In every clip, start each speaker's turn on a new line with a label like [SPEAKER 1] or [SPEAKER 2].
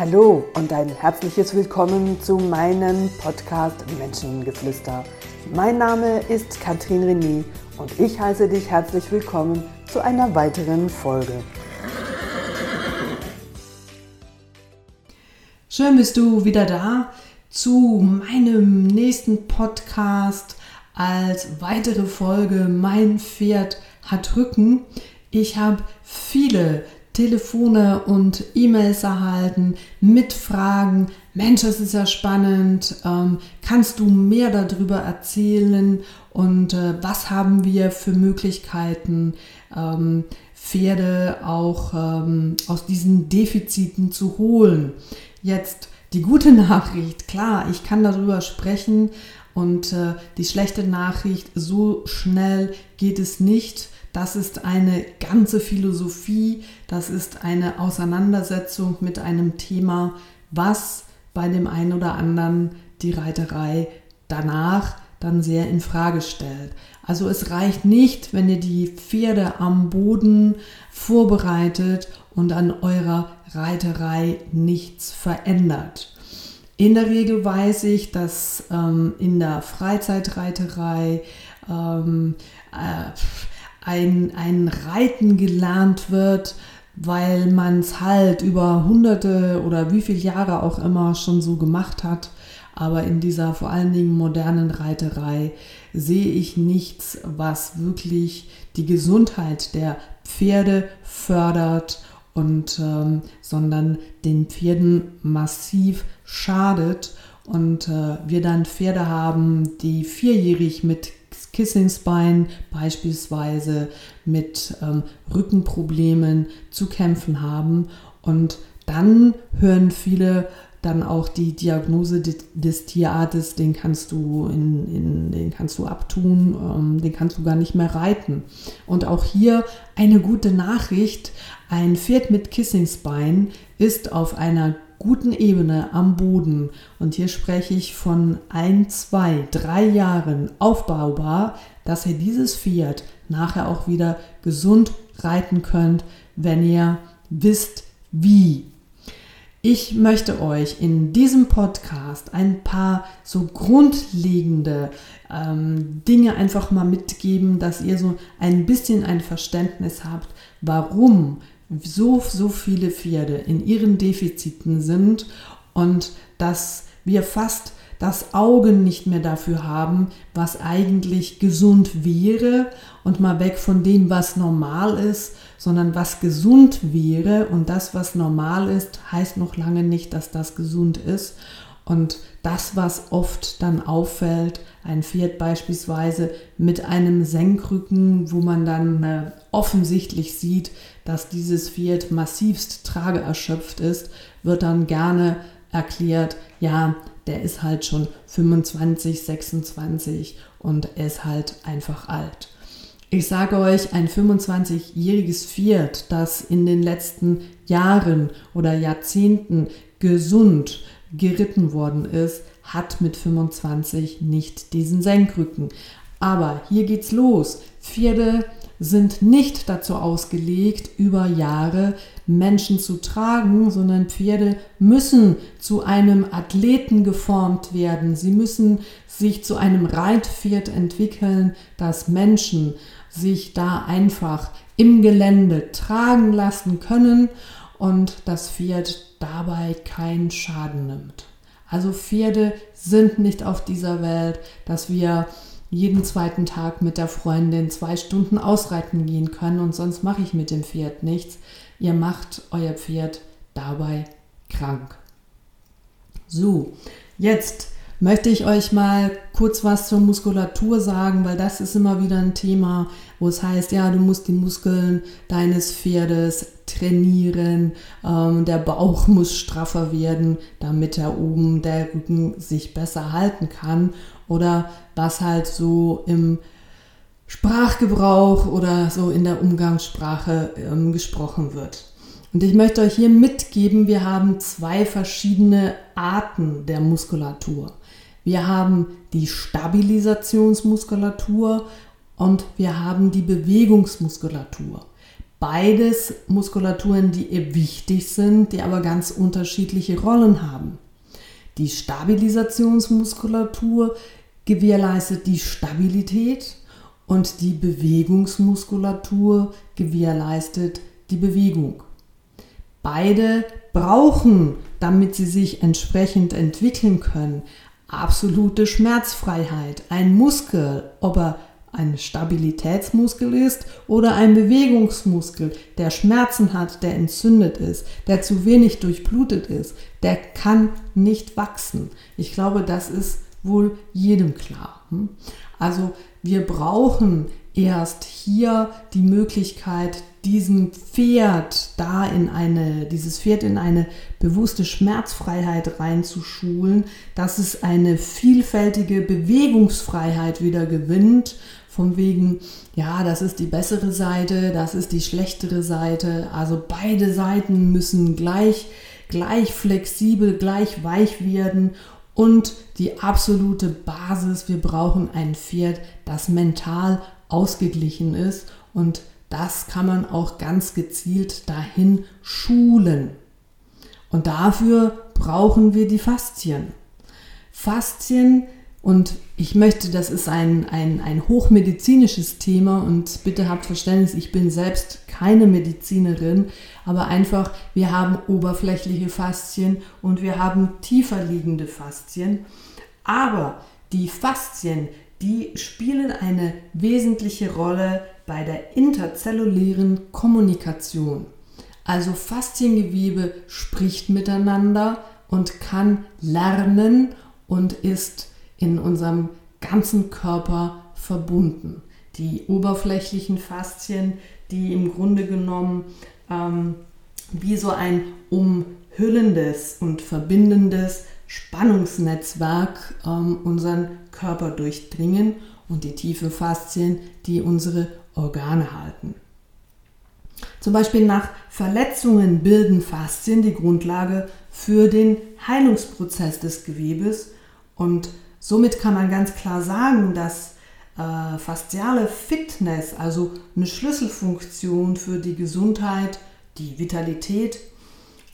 [SPEAKER 1] Hallo und ein herzliches Willkommen zu meinem Podcast Menschengeflüster. Mein Name ist Katrin René und ich heiße dich herzlich willkommen zu einer weiteren Folge. Schön bist du wieder da zu meinem nächsten Podcast als weitere Folge Mein Pferd hat Rücken. Ich habe viele Telefone und E-Mails erhalten mit Fragen. Mensch, das ist ja spannend. Ähm, kannst du mehr darüber erzählen? Und äh, was haben wir für Möglichkeiten, ähm, Pferde auch ähm, aus diesen Defiziten zu holen? Jetzt die gute Nachricht, klar, ich kann darüber sprechen und äh, die schlechte Nachricht, so schnell geht es nicht das ist eine ganze Philosophie, das ist eine Auseinandersetzung mit einem Thema, was bei dem einen oder anderen die Reiterei danach dann sehr in Frage stellt. Also es reicht nicht, wenn ihr die Pferde am Boden vorbereitet und an eurer Reiterei nichts verändert. In der Regel weiß ich, dass ähm, in der Freizeitreiterei ähm, äh, ein, ein Reiten gelernt wird, weil man es halt über hunderte oder wie viele Jahre auch immer schon so gemacht hat. Aber in dieser vor allen Dingen modernen Reiterei sehe ich nichts, was wirklich die Gesundheit der Pferde fördert und ähm, sondern den Pferden massiv schadet und äh, wir dann Pferde haben, die vierjährig mit Kissingsbein beispielsweise mit ähm, Rückenproblemen zu kämpfen haben. Und dann hören viele dann auch die Diagnose des Tierartes, den kannst du, in, in, den kannst du abtun, ähm, den kannst du gar nicht mehr reiten. Und auch hier eine gute Nachricht, ein Pferd mit Kissingsbein ist auf einer guten Ebene am Boden, und hier spreche ich von ein, zwei, drei Jahren aufbaubar, dass ihr dieses Pferd nachher auch wieder gesund reiten könnt, wenn ihr wisst, wie. Ich möchte euch in diesem Podcast ein paar so grundlegende ähm, Dinge einfach mal mitgeben, dass ihr so ein bisschen ein Verständnis habt, warum so, so viele Pferde in ihren Defiziten sind und dass wir fast das Auge nicht mehr dafür haben, was eigentlich gesund wäre und mal weg von dem, was normal ist, sondern was gesund wäre und das, was normal ist, heißt noch lange nicht, dass das gesund ist. Und das, was oft dann auffällt, ein Pferd beispielsweise mit einem Senkrücken, wo man dann äh, offensichtlich sieht, dass dieses Pferd massivst trageerschöpft ist, wird dann gerne erklärt, ja, der ist halt schon 25, 26 und er ist halt einfach alt. Ich sage euch, ein 25-jähriges Pferd, das in den letzten Jahren oder Jahrzehnten gesund geritten worden ist, hat mit 25 nicht diesen Senkrücken. Aber hier geht's los. Pferde sind nicht dazu ausgelegt, über Jahre Menschen zu tragen, sondern Pferde müssen zu einem Athleten geformt werden. Sie müssen sich zu einem Reitpferd entwickeln, das Menschen sich da einfach im Gelände tragen lassen können und das Pferd dabei keinen Schaden nimmt. Also Pferde sind nicht auf dieser Welt, dass wir jeden zweiten Tag mit der Freundin zwei Stunden ausreiten gehen können und sonst mache ich mit dem Pferd nichts. Ihr macht euer Pferd dabei krank. So, jetzt möchte ich euch mal kurz was zur Muskulatur sagen, weil das ist immer wieder ein Thema, wo es heißt, ja, du musst die Muskeln deines Pferdes trainieren, ähm, der Bauch muss straffer werden, damit er oben der Rücken sich besser halten kann oder was halt so im Sprachgebrauch oder so in der Umgangssprache ähm, gesprochen wird. Und ich möchte euch hier mitgeben, wir haben zwei verschiedene Arten der Muskulatur. Wir haben die Stabilisationsmuskulatur und wir haben die Bewegungsmuskulatur. Beides Muskulaturen, die wichtig sind, die aber ganz unterschiedliche Rollen haben. Die Stabilisationsmuskulatur gewährleistet die Stabilität und die Bewegungsmuskulatur gewährleistet die Bewegung. Beide brauchen, damit sie sich entsprechend entwickeln können, absolute Schmerzfreiheit. Ein Muskel, ob er ein Stabilitätsmuskel ist oder ein Bewegungsmuskel, der Schmerzen hat, der entzündet ist, der zu wenig durchblutet ist, der kann nicht wachsen. Ich glaube, das ist wohl jedem klar. Hm? Also wir brauchen erst hier die Möglichkeit, diesem Pferd da in eine, dieses Pferd in eine bewusste Schmerzfreiheit reinzuschulen, dass es eine vielfältige Bewegungsfreiheit wieder gewinnt, von wegen, ja, das ist die bessere Seite, das ist die schlechtere Seite, also beide Seiten müssen gleich, gleich flexibel, gleich weich werden. Und die absolute Basis, wir brauchen ein Pferd, das mental ausgeglichen ist und das kann man auch ganz gezielt dahin schulen. Und dafür brauchen wir die Faszien. Faszien, und ich möchte, das ist ein, ein, ein hochmedizinisches Thema und bitte habt Verständnis, ich bin selbst keine Medizinerin, aber einfach, wir haben oberflächliche Faszien und wir haben tiefer liegende Faszien. Aber die Faszien, die spielen eine wesentliche Rolle bei der interzellulären Kommunikation. Also Fasziengewebe spricht miteinander und kann lernen und ist in unserem ganzen Körper verbunden. Die oberflächlichen Faszien, die im Grunde genommen ähm, wie so ein umhüllendes und verbindendes Spannungsnetzwerk ähm, unseren Körper durchdringen und die tiefen Faszien, die unsere Organe halten. Zum Beispiel nach Verletzungen bilden Faszien die Grundlage für den Heilungsprozess des Gewebes und somit kann man ganz klar sagen, dass äh, fasziale Fitness, also eine Schlüsselfunktion für die Gesundheit, die Vitalität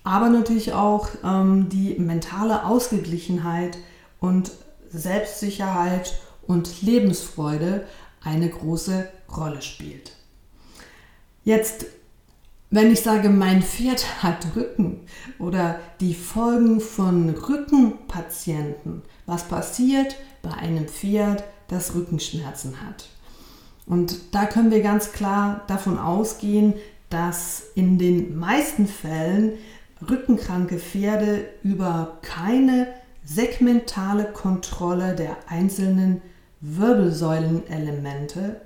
[SPEAKER 1] aber natürlich auch ähm, die mentale Ausgeglichenheit und Selbstsicherheit und Lebensfreude eine große Rolle spielt. Jetzt, wenn ich sage, mein Pferd hat Rücken oder die Folgen von Rückenpatienten, was passiert bei einem Pferd, das Rückenschmerzen hat? Und da können wir ganz klar davon ausgehen, dass in den meisten Fällen rückenkranke Pferde über keine segmentale Kontrolle der einzelnen Wirbelsäulenelemente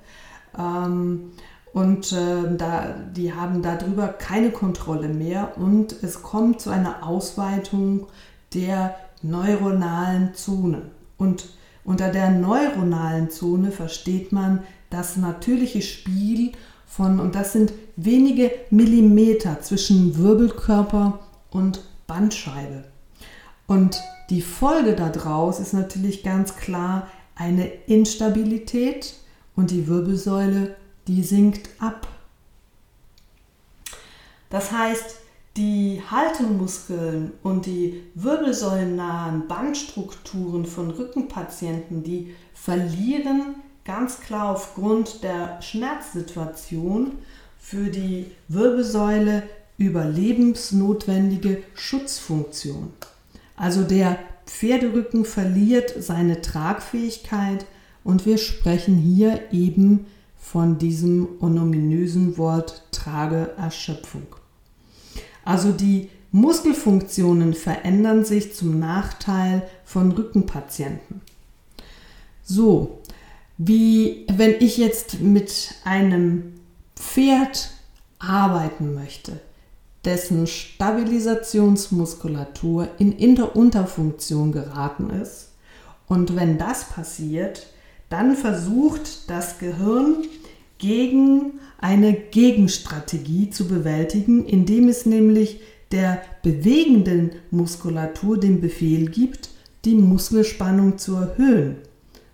[SPEAKER 1] ähm, und äh, da, die haben darüber keine Kontrolle mehr und es kommt zu einer Ausweitung der neuronalen Zone. Und unter der neuronalen Zone versteht man das natürliche Spiel von, und das sind wenige Millimeter zwischen Wirbelkörper und Bandscheibe. Und die Folge daraus ist natürlich ganz klar eine Instabilität und die Wirbelsäule, die sinkt ab. Das heißt, die Haltemuskeln und die wirbelsäulennahen Bandstrukturen von Rückenpatienten, die verlieren ganz klar aufgrund der Schmerzsituation für die Wirbelsäule überlebensnotwendige Schutzfunktion. Also der Pferderücken verliert seine Tragfähigkeit und wir sprechen hier eben von diesem onominösen Wort Trageerschöpfung. Also die Muskelfunktionen verändern sich zum Nachteil von Rückenpatienten. So, wie wenn ich jetzt mit einem Pferd arbeiten möchte, dessen Stabilisationsmuskulatur in Inter-Unterfunktion geraten ist. Und wenn das passiert, dann versucht das Gehirn gegen eine Gegenstrategie zu bewältigen, indem es nämlich der bewegenden Muskulatur den Befehl gibt, die Muskelspannung zu erhöhen.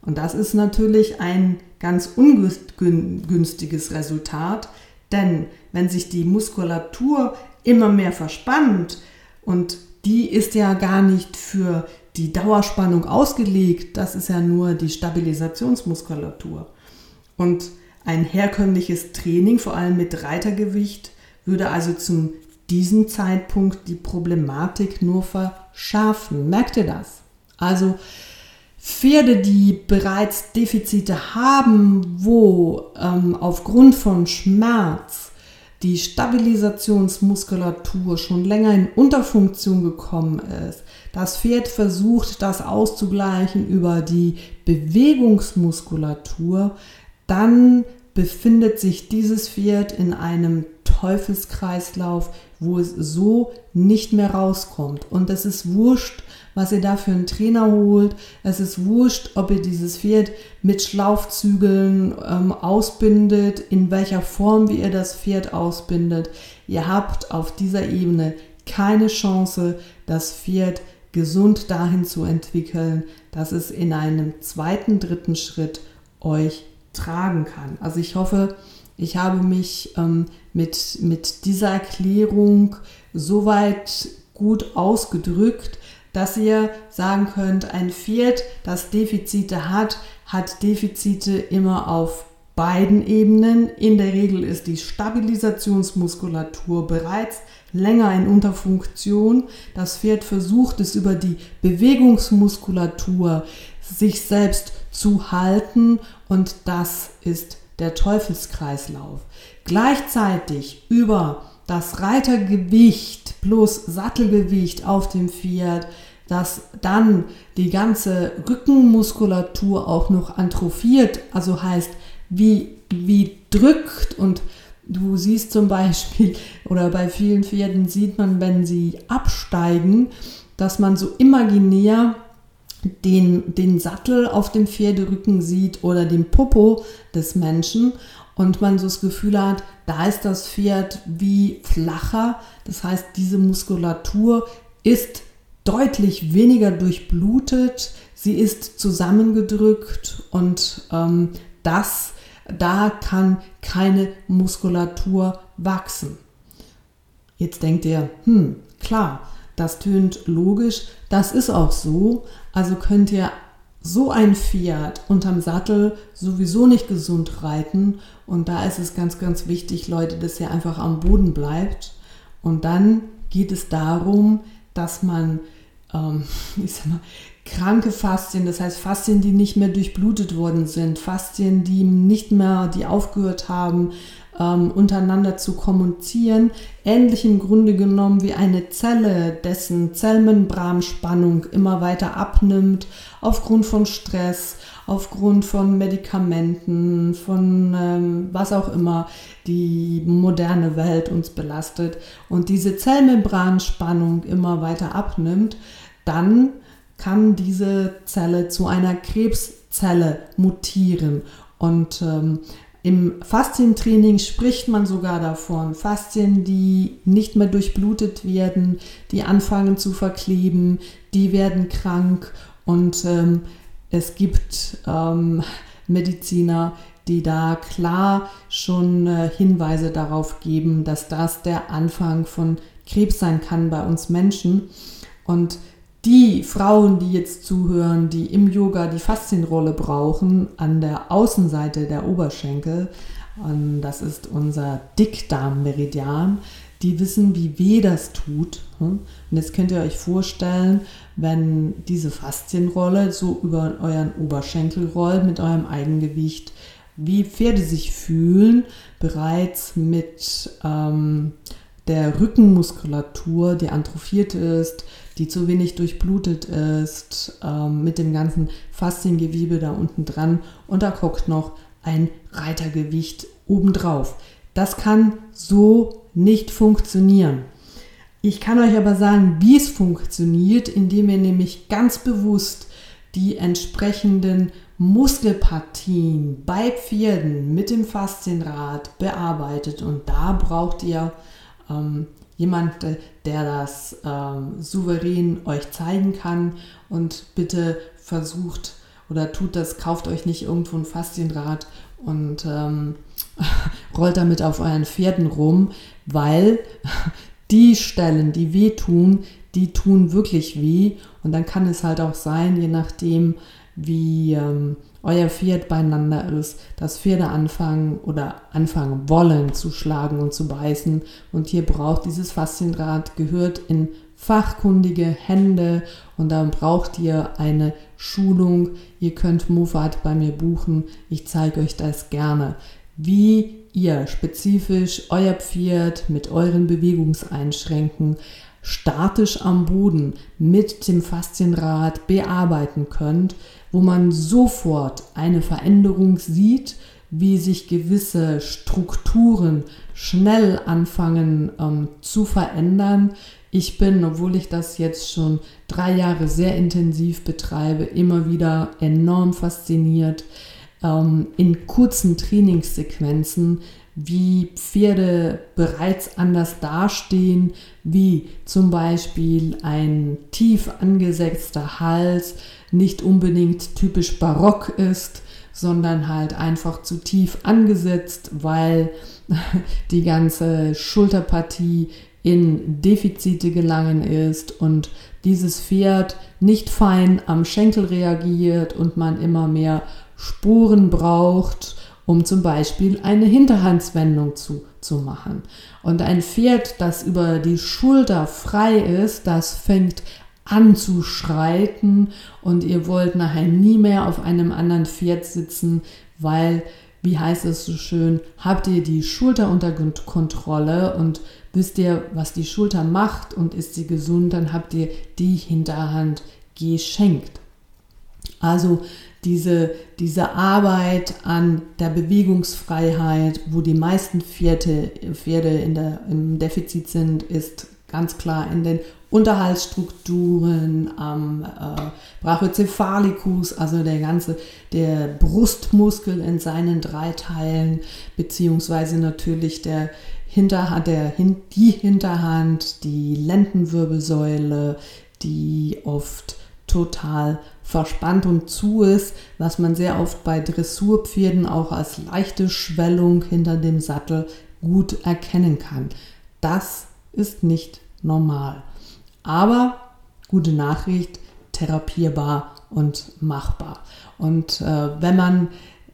[SPEAKER 1] Und das ist natürlich ein ganz ungünstiges Resultat, Denn wenn sich die Muskulatur immer mehr verspannt und die ist ja gar nicht für die Dauerspannung ausgelegt, das ist ja nur die Stabilisationsmuskulatur. Und ein herkömmliches Training, vor allem mit Reitergewicht, würde also zum diesem Zeitpunkt die Problematik nur verschärfen. Merkt ihr das? Also Pferde, die bereits Defizite haben, wo ähm, aufgrund von Schmerz die Stabilisationsmuskulatur schon länger in Unterfunktion gekommen ist, das Pferd versucht, das auszugleichen über die Bewegungsmuskulatur, dann befindet sich dieses Pferd in einem Teufelskreislauf, wo es so nicht mehr rauskommt. Und es ist wurscht, was ihr da für einen Trainer holt. Es ist wurscht, ob ihr dieses Pferd mit Schlaufzügeln ähm, ausbindet, in welcher Form wie ihr das Pferd ausbindet. Ihr habt auf dieser Ebene keine Chance, das Pferd gesund dahin zu entwickeln, dass es in einem zweiten, dritten Schritt euch tragen kann. Also ich hoffe, ich habe mich ähm, mit, mit dieser Erklärung soweit gut ausgedrückt, dass ihr sagen könnt, ein Pferd, das Defizite hat, hat Defizite immer auf beiden Ebenen. In der Regel ist die Stabilisationsmuskulatur bereits länger in Unterfunktion. Das Pferd versucht es über die Bewegungsmuskulatur sich selbst zu halten und das ist der Teufelskreislauf. Gleichzeitig über das Reitergewicht plus Sattelgewicht auf dem Pferd, dass dann die ganze Rückenmuskulatur auch noch atrophiert, also heißt, wie, wie drückt und du siehst zum Beispiel, oder bei vielen Pferden sieht man, wenn sie absteigen, dass man so imaginär den, den Sattel auf dem Pferderücken sieht oder den Popo des Menschen und man so das Gefühl hat, da ist das Pferd wie flacher. Das heißt, diese Muskulatur ist deutlich weniger durchblutet, sie ist zusammengedrückt und ähm, das, da kann keine Muskulatur wachsen. Jetzt denkt ihr, hm, klar, das tönt logisch, das ist auch so. Also könnt ihr so ein Pferd unterm Sattel sowieso nicht gesund reiten. Und da ist es ganz, ganz wichtig, Leute, dass ihr einfach am Boden bleibt. Und dann geht es darum, dass man, ähm, ich sag mal, kranke Faszien, das heißt Faszien, die nicht mehr durchblutet worden sind, Faszien, die nicht mehr, die aufgehört haben, ähm, untereinander zu kommunizieren, ähnlich im Grunde genommen wie eine Zelle, dessen Zellmembranspannung immer weiter abnimmt aufgrund von Stress, aufgrund von Medikamenten, von ähm, was auch immer die moderne Welt uns belastet und diese Zellmembranspannung immer weiter abnimmt, dann kann diese Zelle zu einer Krebszelle mutieren. Und ähm, im Faszientraining spricht man sogar davon, Faszien, die nicht mehr durchblutet werden, die anfangen zu verkleben, die werden krank und ähm, es gibt ähm, Mediziner, die da klar schon äh, Hinweise darauf geben, dass das der Anfang von Krebs sein kann bei uns Menschen. Und die Frauen, die jetzt zuhören, die im Yoga die Faszienrolle brauchen, an der Außenseite der Oberschenkel, und das ist unser Dickdarmmeridian, die wissen, wie weh das tut. Und jetzt könnt ihr euch vorstellen, wenn diese Faszienrolle so über euren Oberschenkel rollt mit eurem Eigengewicht, wie Pferde sich fühlen, bereits mit ähm, der Rückenmuskulatur, die atrophiert ist, die zu wenig durchblutet ist, ähm, mit dem ganzen Fasziengewebe da unten dran und da guckt noch ein Reitergewicht obendrauf. Das kann so nicht funktionieren. Ich kann euch aber sagen, wie es funktioniert, indem ihr nämlich ganz bewusst die entsprechenden Muskelpartien bei Pferden mit dem Faszienrad bearbeitet. Und da braucht ihr ähm, jemand, der das ähm, souverän euch zeigen kann und bitte versucht oder tut das, kauft euch nicht irgendwo ein Faszienrad und ähm, rollt damit auf euren Pferden rum, weil die Stellen, die wehtun, die tun wirklich weh. Und dann kann es halt auch sein, je nachdem, wie ähm, euer Pferd beieinander ist, dass Pferde anfangen oder anfangen wollen zu schlagen und zu beißen. Und hier braucht dieses Faszienrad, gehört in fachkundige Hände und dann braucht ihr eine Schulung. Ihr könnt Mofat bei mir buchen. Ich zeige euch das gerne, wie ihr spezifisch euer Pferd mit euren Bewegungseinschränken statisch am Boden mit dem Faszienrad bearbeiten könnt, wo man sofort eine Veränderung sieht, wie sich gewisse Strukturen schnell anfangen ähm, zu verändern. Ich bin, obwohl ich das jetzt schon drei Jahre sehr intensiv betreibe, immer wieder enorm fasziniert ähm, in kurzen Trainingssequenzen, wie Pferde bereits anders dastehen, wie zum Beispiel ein tief angesetzter Hals nicht unbedingt typisch barock ist, sondern halt einfach zu tief angesetzt, weil die ganze Schulterpartie in Defizite gelangen ist und dieses Pferd nicht fein am Schenkel reagiert und man immer mehr Spuren braucht, um zum Beispiel eine Hinterhandswendung zu, zu machen. Und ein Pferd, das über die Schulter frei ist, das fängt an zu schreiten und ihr wollt nachher nie mehr auf einem anderen Pferd sitzen, weil, wie heißt es so schön, habt ihr die Schulter unter Kontrolle und wisst ihr, was die Schulter macht und ist sie gesund, dann habt ihr die Hinterhand geschenkt. Also diese, diese Arbeit an der Bewegungsfreiheit, wo die meisten Pferde, Pferde in der, im Defizit sind, ist ganz klar in den Unterhaltsstrukturen, am äh, Brachiocephalicus, also der ganze, der Brustmuskel in seinen drei Teilen, beziehungsweise natürlich der Hinterhand, der, die Hinterhand, die Lendenwirbelsäule, die oft total verspannt und zu ist, was man sehr oft bei Dressurpferden auch als leichte Schwellung hinter dem Sattel gut erkennen kann. Das ist nicht normal. Aber gute Nachricht, therapierbar und machbar. Und äh, wenn man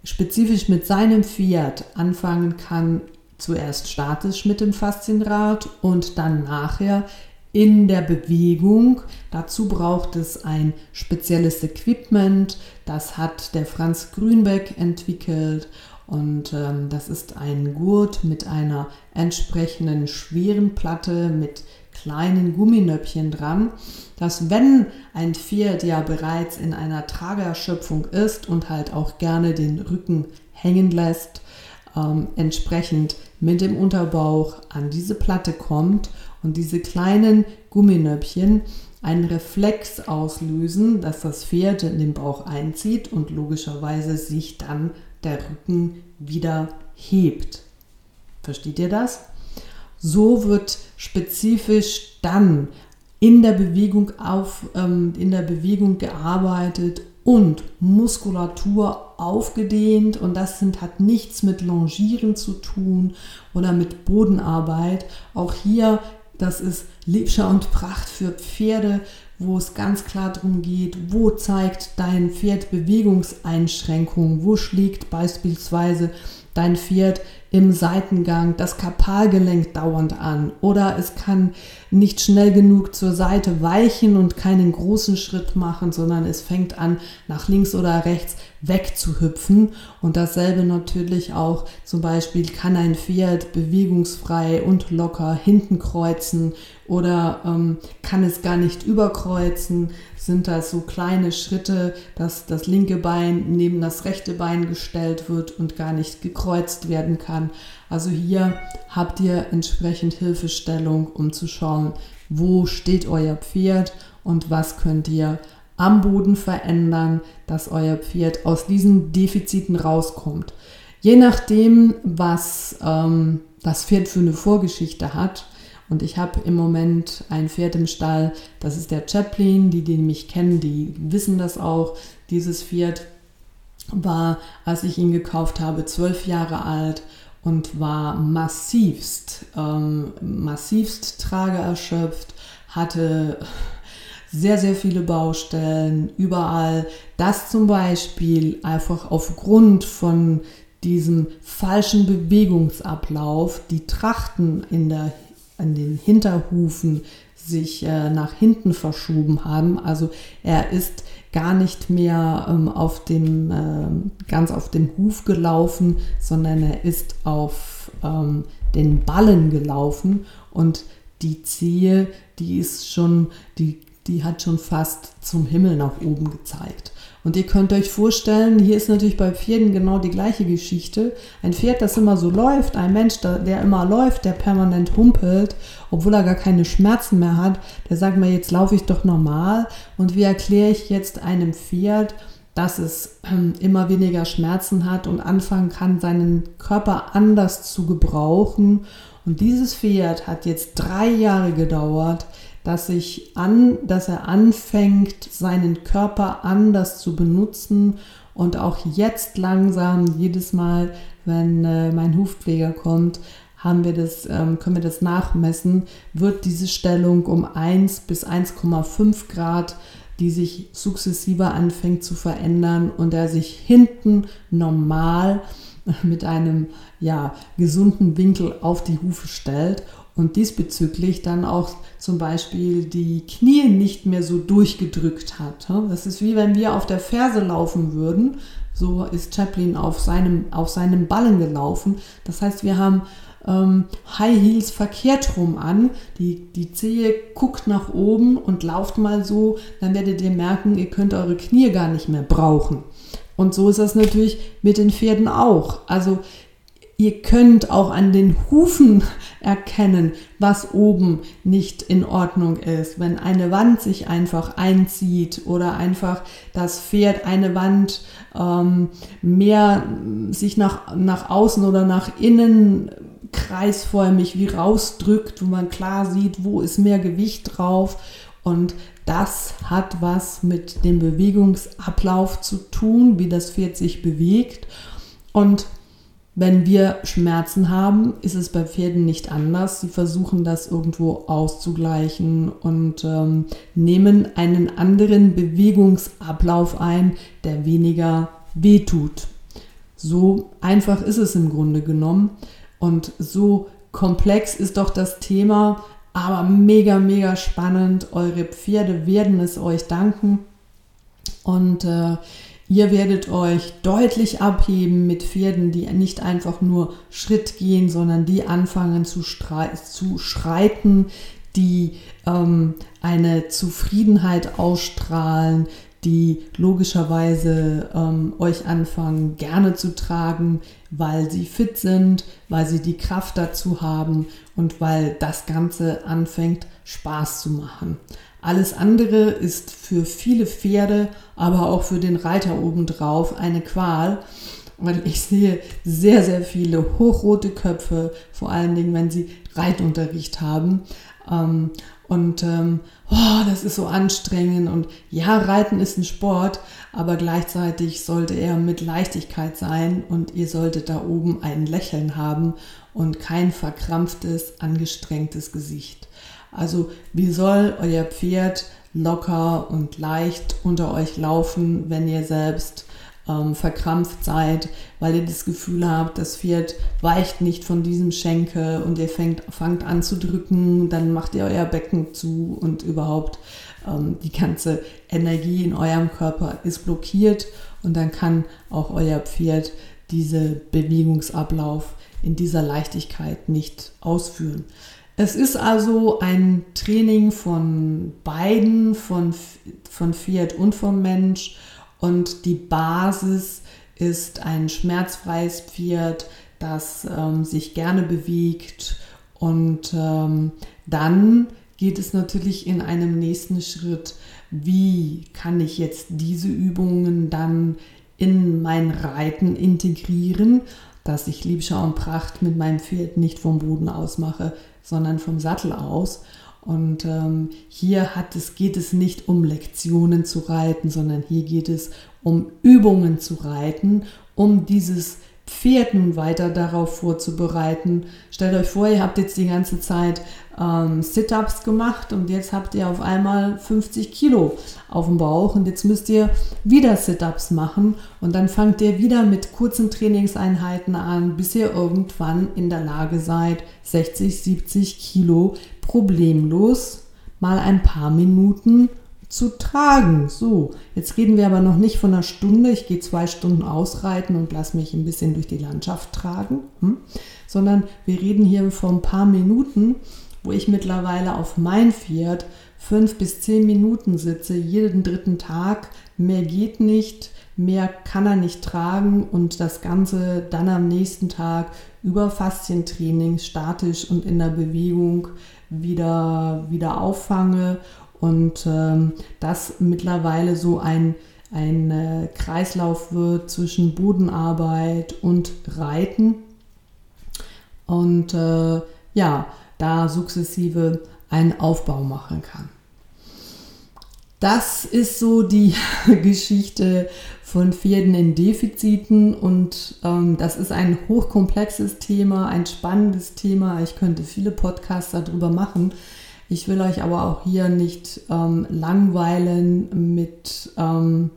[SPEAKER 1] spezifisch mit seinem Pferd anfangen kann, zuerst statisch mit dem Faszienrad und dann nachher in der Bewegung. Dazu braucht es ein spezielles Equipment. Das hat der Franz Grünbeck entwickelt. Und ähm, das ist ein Gurt mit einer entsprechenden schweren Platte mit kleinen Gumminöppchen dran, dass wenn ein Pferd ja bereits in einer Tragerschöpfung ist und halt auch gerne den Rücken hängen lässt, ähm, entsprechend mit dem Unterbauch an diese Platte kommt und diese kleinen Gumminöppchen einen Reflex auslösen, dass das Pferd in den Bauch einzieht und logischerweise sich dann der Rücken wieder hebt. Versteht ihr das? So wird spezifisch dann in der Bewegung auf, ähm, in der Bewegung gearbeitet und Muskulatur aufgedehnt und das sind, hat nichts mit Longieren zu tun oder mit Bodenarbeit. Auch hier das ist Liebscher und Pracht für Pferde, wo es ganz klar darum geht, wo zeigt dein Pferd Bewegungseinschränkungen, wo schlägt beispielsweise dein Pferd im Seitengang das Kapalgelenk dauernd an oder es kann nicht schnell genug zur Seite weichen und keinen großen Schritt machen, sondern es fängt an, nach links oder rechts wegzuhüpfen. Und dasselbe natürlich auch zum Beispiel kann ein Pferd bewegungsfrei und locker hinten kreuzen oder ähm, kann es gar nicht überkreuzen. Sind das so kleine Schritte, dass das linke Bein neben das rechte Bein gestellt wird und gar nicht gekreuzt werden kann. Also hier habt ihr entsprechend Hilfestellung, um zu schauen, wo steht euer Pferd und was könnt ihr am Boden verändern, dass euer Pferd aus diesen Defiziten rauskommt. Je nachdem, was ähm, das Pferd für eine Vorgeschichte hat. Und ich habe im Moment ein Pferd im Stall, das ist der Chaplin. Die, die mich kennen, die wissen das auch. Dieses Pferd war, als ich ihn gekauft habe, zwölf Jahre alt und war massivst, ähm, massivst trageerschöpft, hatte sehr, sehr viele Baustellen, überall. Das zum Beispiel einfach aufgrund von diesem falschen Bewegungsablauf, die Trachten in, der, in den Hinterhufen sich äh, nach hinten verschoben haben. Also er ist gar nicht mehr ähm, auf dem, äh, ganz auf dem Huf gelaufen, sondern er ist auf ähm, den Ballen gelaufen und die Zehe, die ist schon, die die hat schon fast zum Himmel nach oben gezeigt. Und ihr könnt euch vorstellen, hier ist natürlich bei Pferden genau die gleiche Geschichte. Ein Pferd, das immer so läuft, ein Mensch, der immer läuft, der permanent humpelt, obwohl er gar keine Schmerzen mehr hat, der sagt mir, jetzt laufe ich doch normal. Und wie erkläre ich jetzt einem Pferd, dass es ähm, immer weniger Schmerzen hat und anfangen kann, seinen Körper anders zu gebrauchen. Und dieses Pferd hat jetzt drei Jahre gedauert, dass, ich an, dass er anfängt, seinen Körper anders zu benutzen und auch jetzt langsam, jedes Mal, wenn äh, mein Hufpfleger kommt, haben wir das, ähm, können wir das nachmessen, wird diese Stellung um 1 bis 1,5 Grad, die sich sukzessive anfängt zu verändern und er sich hinten normal mit einem ja, gesunden Winkel auf die Hufe stellt und diesbezüglich dann auch zum Beispiel die Knie nicht mehr so durchgedrückt hat. Das ist wie wenn wir auf der Ferse laufen würden. So ist Chaplin auf seinem, auf seinem Ballen gelaufen. Das heißt, wir haben ähm, High Heels verkehrt rum an. Die, die Zehe guckt nach oben und lauft mal so. Dann werdet ihr merken, ihr könnt eure Knie gar nicht mehr brauchen. Und so ist das natürlich mit den Pferden auch. Also Ihr könnt auch an den Hufen erkennen, was oben nicht in Ordnung ist. Wenn eine Wand sich einfach einzieht oder einfach das Pferd eine Wand ähm, mehr sich nach, nach außen oder nach innen kreisförmig wie rausdrückt, wo man klar sieht, wo ist mehr Gewicht drauf. Und das hat was mit dem Bewegungsablauf zu tun, wie das Pferd sich bewegt. Und wenn wir Schmerzen haben, ist es bei Pferden nicht anders. Sie versuchen das irgendwo auszugleichen und ähm, nehmen einen anderen Bewegungsablauf ein, der weniger wehtut. So einfach ist es im Grunde genommen und so komplex ist doch das Thema, aber mega, mega spannend. Eure Pferde werden es euch danken und äh, Ihr werdet euch deutlich abheben mit Pferden, die nicht einfach nur Schritt gehen, sondern die anfangen zu, zu schreiten, die ähm, eine Zufriedenheit ausstrahlen, die logischerweise ähm, euch anfangen gerne zu tragen, weil sie fit sind, weil sie die Kraft dazu haben und weil das Ganze anfängt Spaß zu machen. Alles andere ist für viele Pferde, aber auch für den Reiter obendrauf eine Qual, weil ich sehe sehr, sehr viele hochrote Köpfe, vor allen Dingen, wenn sie Reitunterricht haben. Ähm, und ähm, oh, das ist so anstrengend. Und ja, Reiten ist ein Sport, aber gleichzeitig sollte er mit Leichtigkeit sein und ihr solltet da oben ein Lächeln haben und kein verkrampftes, angestrengtes Gesicht. Also wie soll euer Pferd locker und leicht unter euch laufen, wenn ihr selbst ähm, verkrampft seid, weil ihr das Gefühl habt, das Pferd weicht nicht von diesem Schenkel und ihr fängt, fangt an zu drücken, dann macht ihr euer Becken zu und überhaupt ähm, die ganze Energie in eurem Körper ist blockiert und dann kann auch euer Pferd diese Bewegungsablauf in dieser Leichtigkeit nicht ausführen. Es ist also ein Training von beiden, von, von Pferd und vom Mensch. Und die Basis ist ein schmerzfreies Pferd, das ähm, sich gerne bewegt. Und ähm, dann geht es natürlich in einem nächsten Schritt, wie kann ich jetzt diese Übungen dann in mein Reiten integrieren, dass ich Liebschau und Pracht mit meinem Pferd nicht vom Boden aus mache, sondern vom Sattel aus. Und ähm, hier hat es, geht es nicht um Lektionen zu reiten, sondern hier geht es um Übungen zu reiten, um dieses Pferd nun weiter darauf vorzubereiten. Stellt euch vor, ihr habt jetzt die ganze Zeit ähm, Sit-ups gemacht und jetzt habt ihr auf einmal 50 Kilo auf dem Bauch und jetzt müsst ihr wieder Sit-ups machen und dann fangt ihr wieder mit kurzen Trainingseinheiten an, bis ihr irgendwann in der Lage seid, 60, 70 Kilo problemlos mal ein paar Minuten zu tragen. So, jetzt reden wir aber noch nicht von einer Stunde. Ich gehe zwei Stunden ausreiten und lasse mich ein bisschen durch die Landschaft tragen, hm? sondern wir reden hier von ein paar Minuten, wo ich mittlerweile auf mein Pferd fünf bis zehn Minuten sitze, jeden dritten Tag. Mehr geht nicht, mehr kann er nicht tragen und das Ganze dann am nächsten Tag über Faszientraining statisch und in der Bewegung wieder, wieder auffange und ähm, das mittlerweile so ein, ein äh, Kreislauf wird zwischen Bodenarbeit und Reiten. Und äh, ja, da sukzessive einen Aufbau machen kann. Das ist so die Geschichte von Pferden in Defiziten und ähm, das ist ein hochkomplexes Thema, ein spannendes Thema. Ich könnte viele Podcasts darüber machen. Ich will euch aber auch hier nicht ähm, langweilen mit ähm,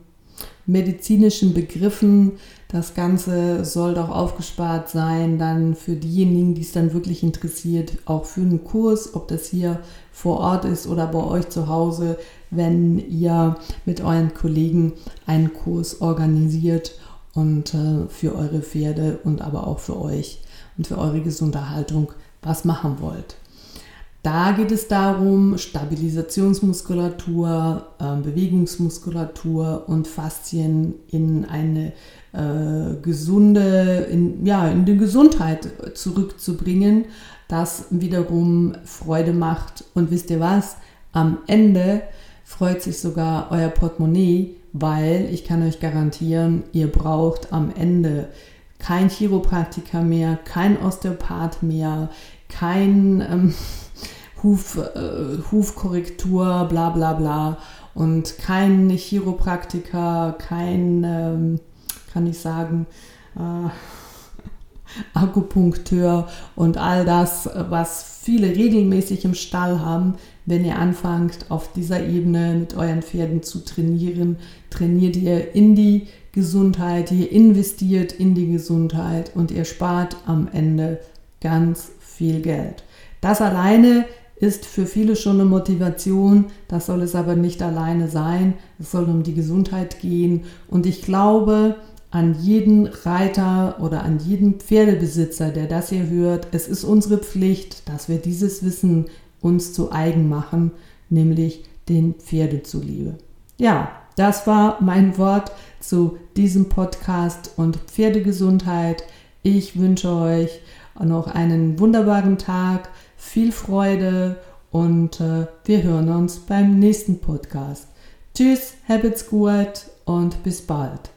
[SPEAKER 1] medizinischen Begriffen. Das Ganze soll doch aufgespart sein, dann für diejenigen, die es dann wirklich interessiert, auch für einen Kurs, ob das hier vor Ort ist oder bei euch zu Hause, wenn ihr mit euren Kollegen einen Kurs organisiert und äh, für eure Pferde und aber auch für euch und für eure Gesunderhaltung was machen wollt. Da geht es darum, Stabilisationsmuskulatur, äh, Bewegungsmuskulatur und Faszien in eine äh, gesunde, in, ja, in die Gesundheit zurückzubringen, das wiederum Freude macht. Und wisst ihr was? Am Ende freut sich sogar euer Portemonnaie, weil ich kann euch garantieren, ihr braucht am Ende kein Chiropraktiker mehr, kein Osteopath mehr, kein ähm, Huf, äh, Hufkorrektur, bla bla bla. Und kein Chiropraktiker, kein, ähm, kann ich sagen, äh, Akupunkteur und all das, was viele regelmäßig im Stall haben. Wenn ihr anfangt, auf dieser Ebene mit euren Pferden zu trainieren, trainiert ihr in die Gesundheit, ihr investiert in die Gesundheit und ihr spart am Ende ganz viel Geld. Das alleine ist für viele schon eine Motivation. Das soll es aber nicht alleine sein. Es soll um die Gesundheit gehen. Und ich glaube an jeden Reiter oder an jeden Pferdebesitzer, der das hier hört, es ist unsere Pflicht, dass wir dieses Wissen uns zu eigen machen, nämlich den Pferde zuliebe. Ja, das war mein Wort zu diesem Podcast und Pferdegesundheit. Ich wünsche euch noch einen wunderbaren Tag viel Freude und äh, wir hören uns beim nächsten Podcast. Tschüss, habt's gut und bis bald.